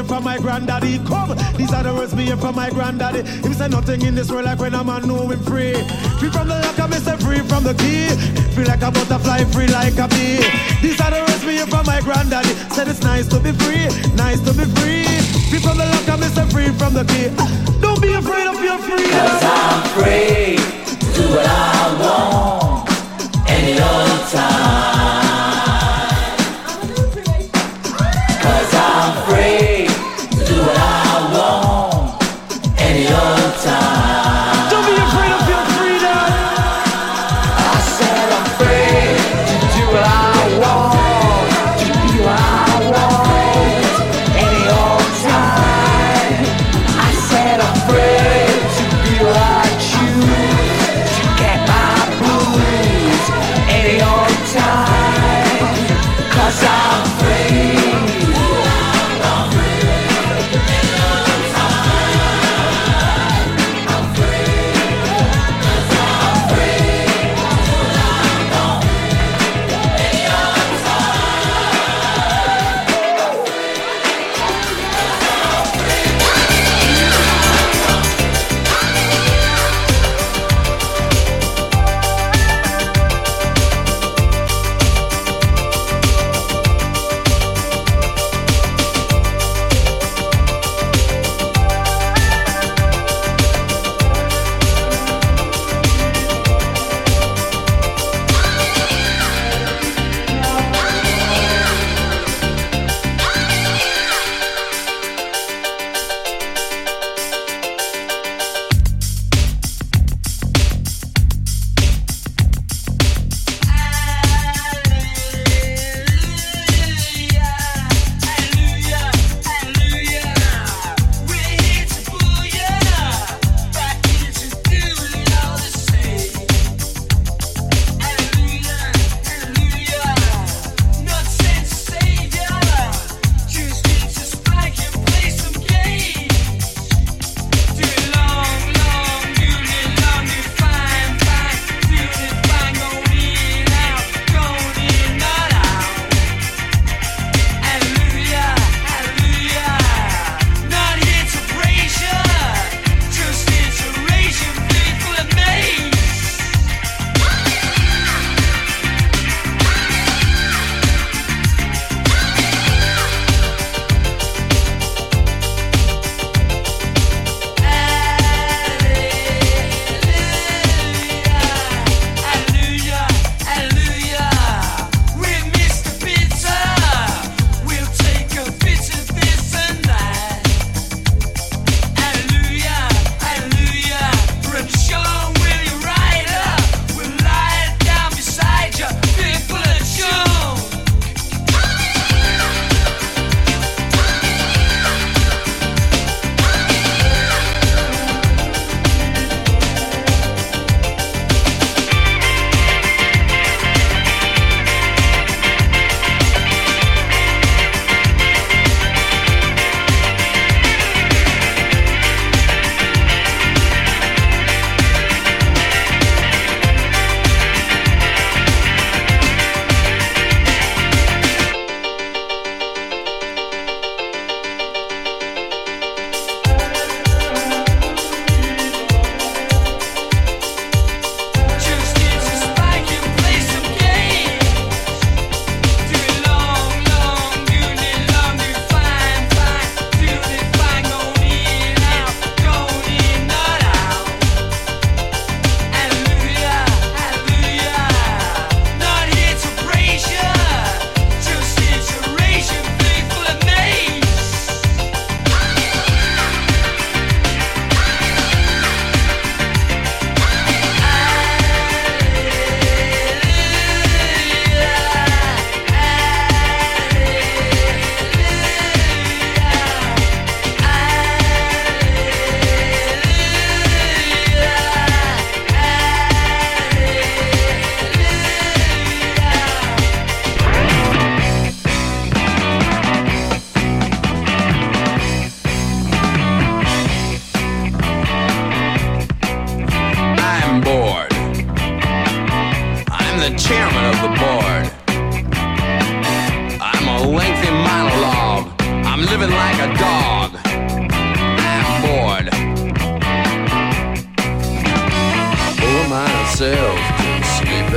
Hear from my granddaddy. Come, these are the words me hear from my granddaddy. Him say nothing in this world like when a man know him free. Free from the lock, I say free from the key. Free like a butterfly, free like a bee. These are the words me hear from my granddaddy. Said it's nice to be free, nice to be free. Free from the lock, I say free from the key. Don't be afraid of your freedom. Cause I'm free do what I want any old time.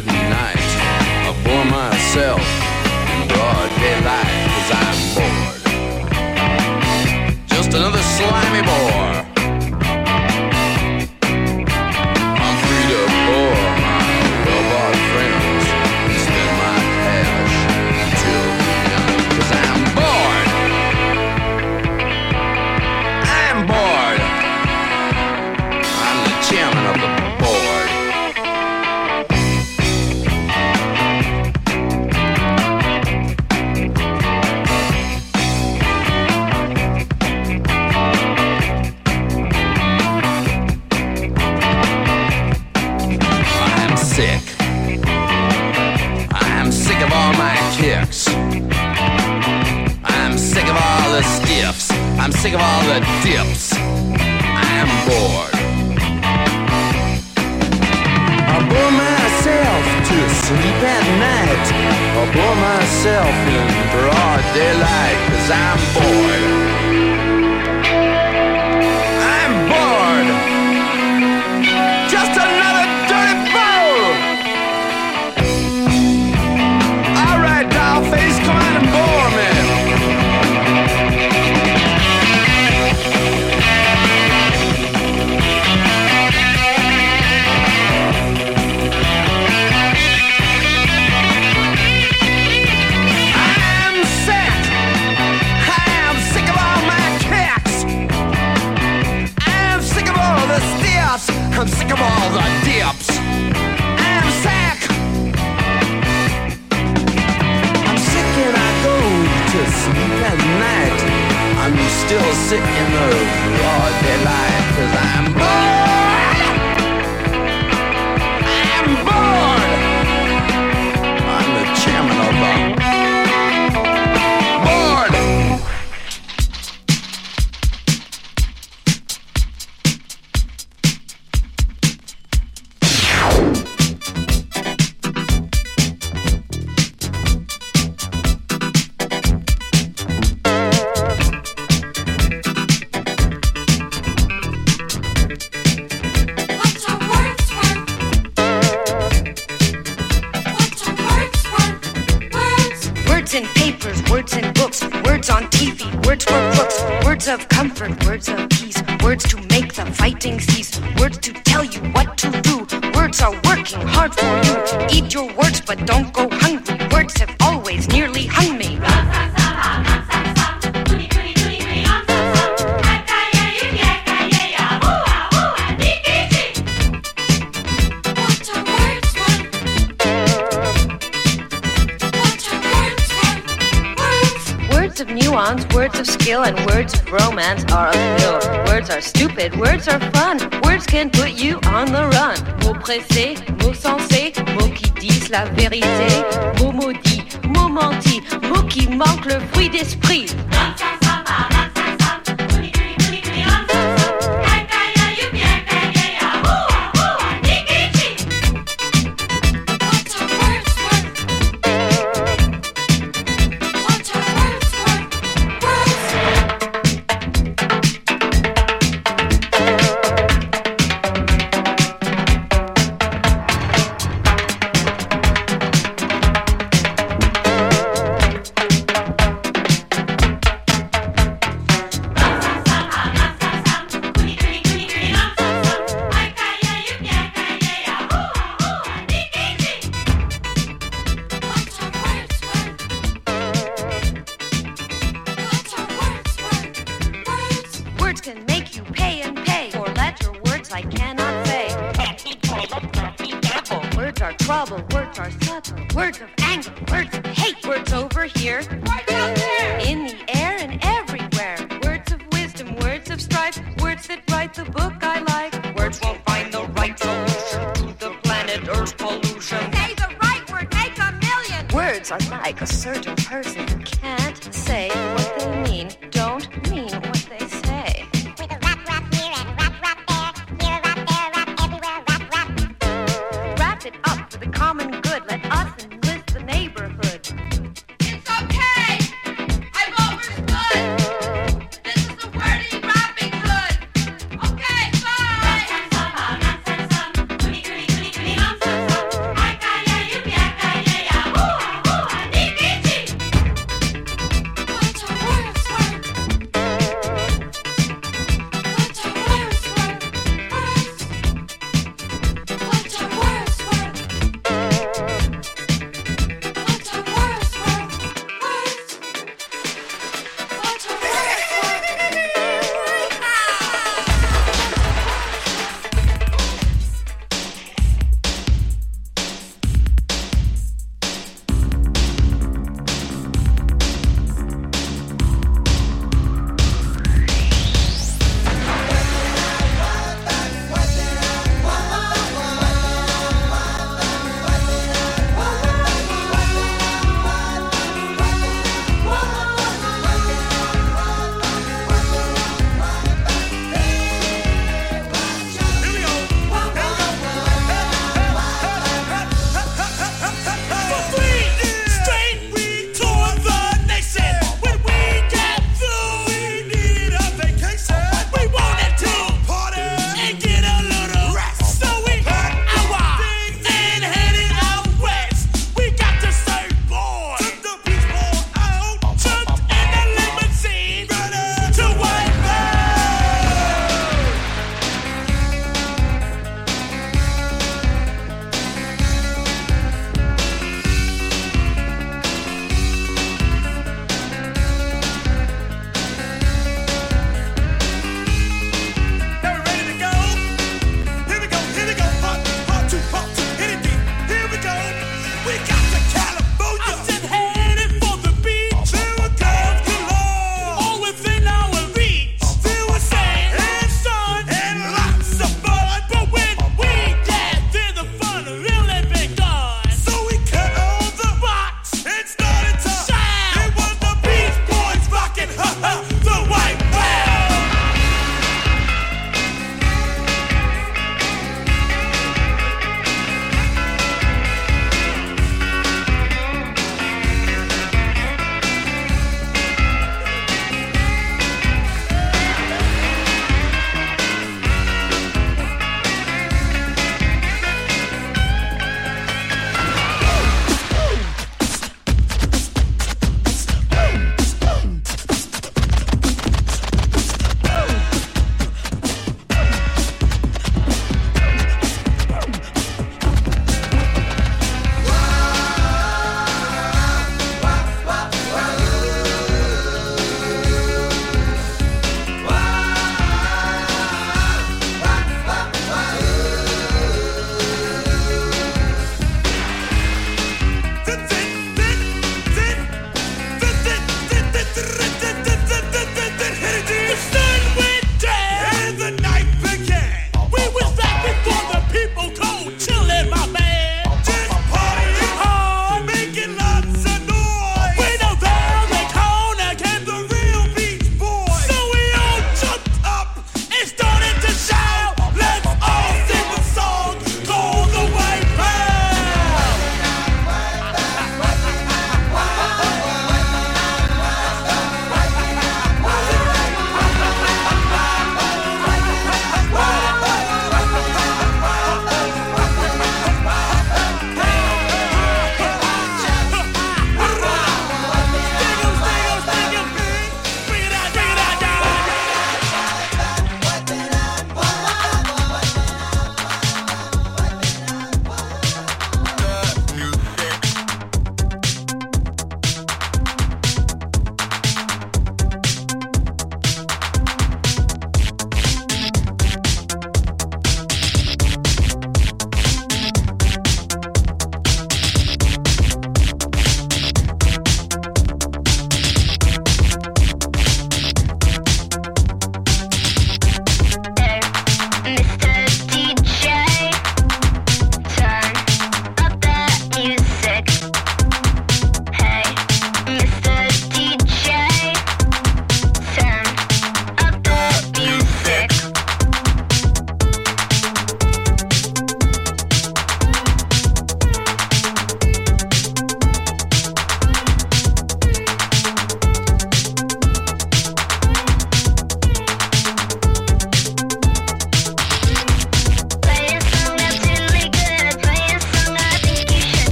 good night. still sit in the broad daylight Cause I'm bored romance are obscure. Words are stupid, words are fun. Words can put you on the run. Mots pressés, mots sensés, mots qui disent la vérité.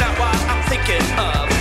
Not what I'm thinking of.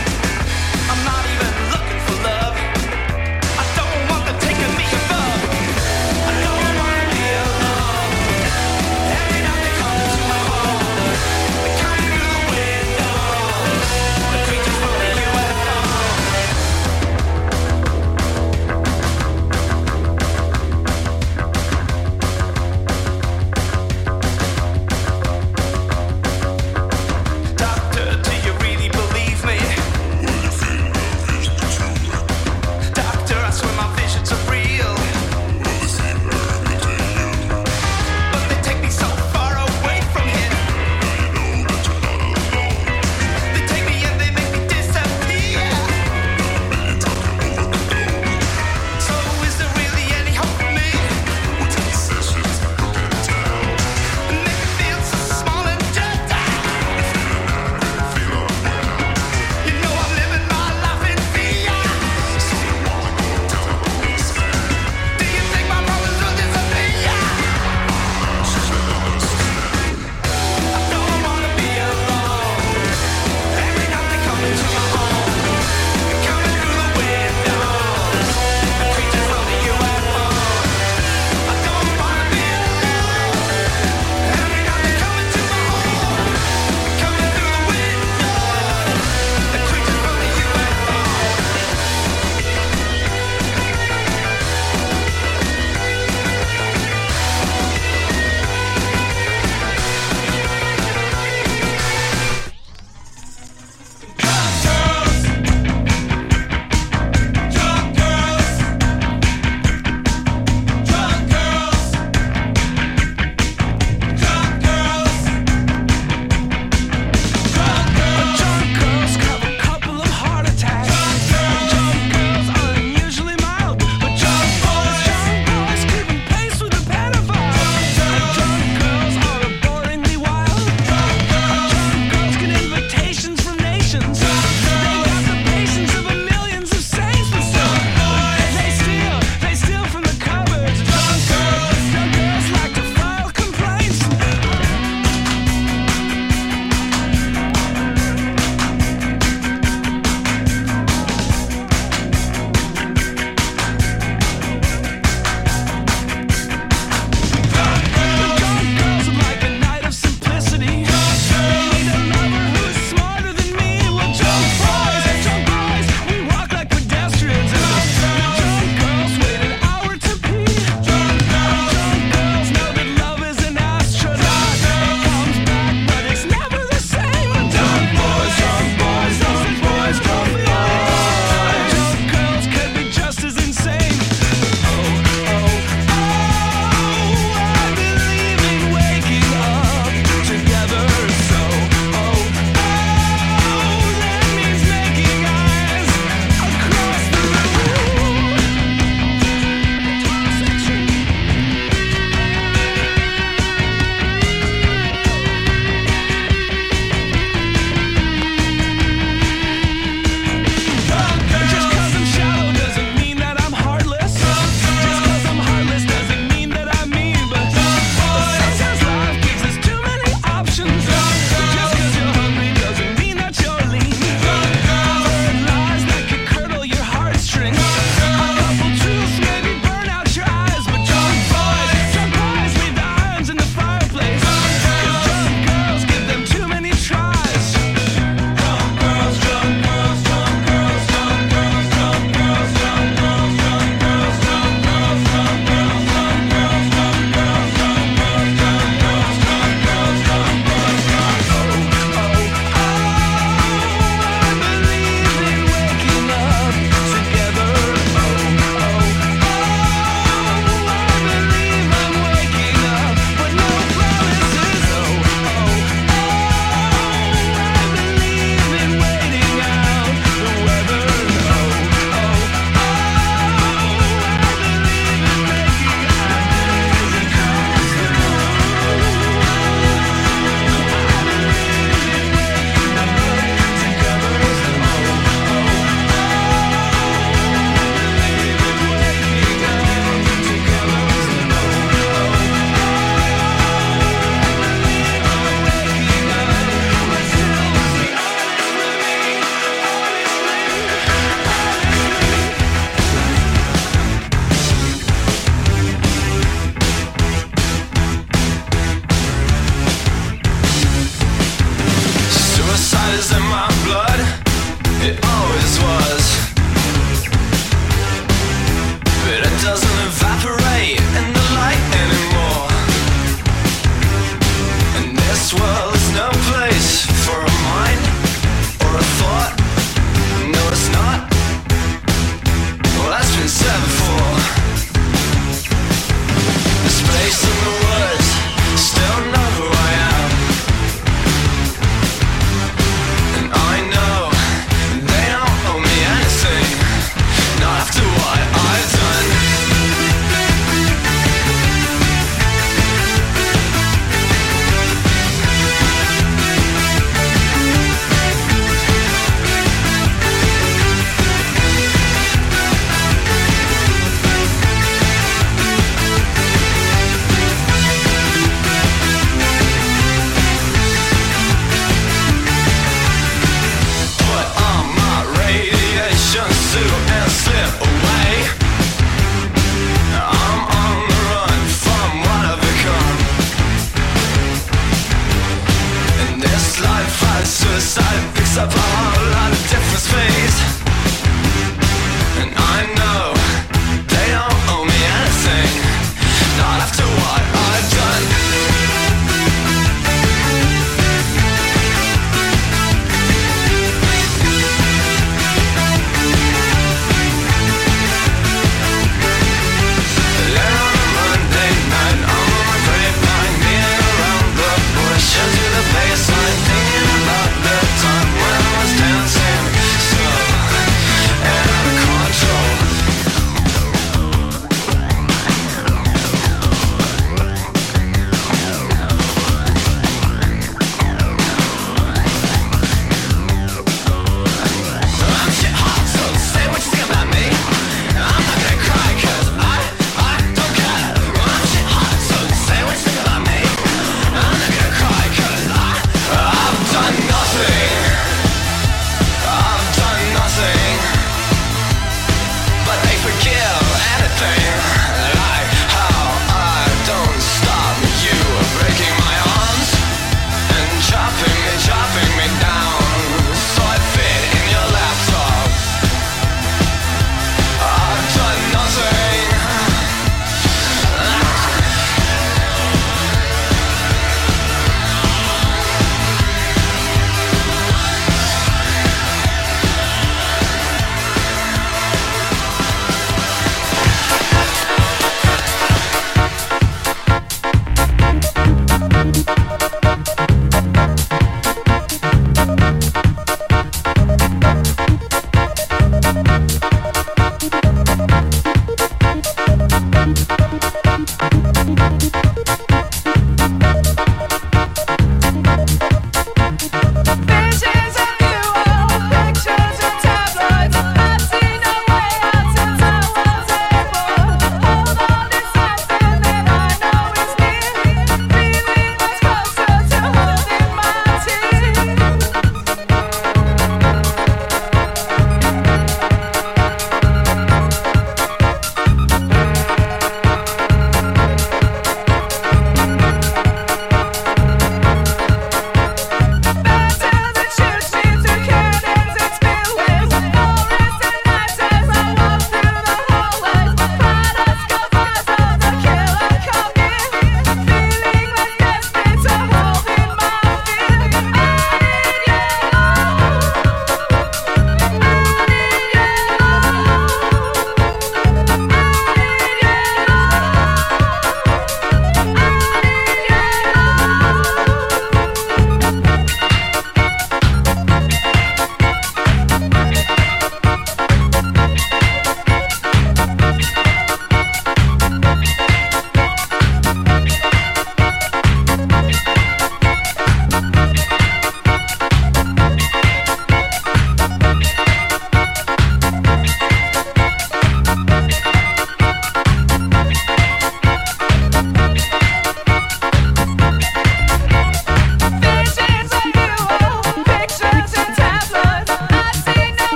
It doesn't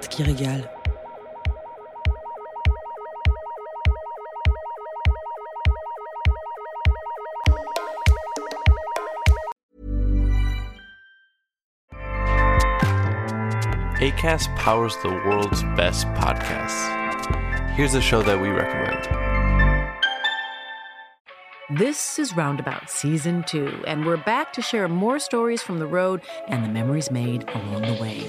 c'est Nico Pratt qui régale. ACAST powers the world's best podcasts. Here's a show that we recommend. This is Roundabout Season 2, and we're back to share more stories from the road and the memories made along the way.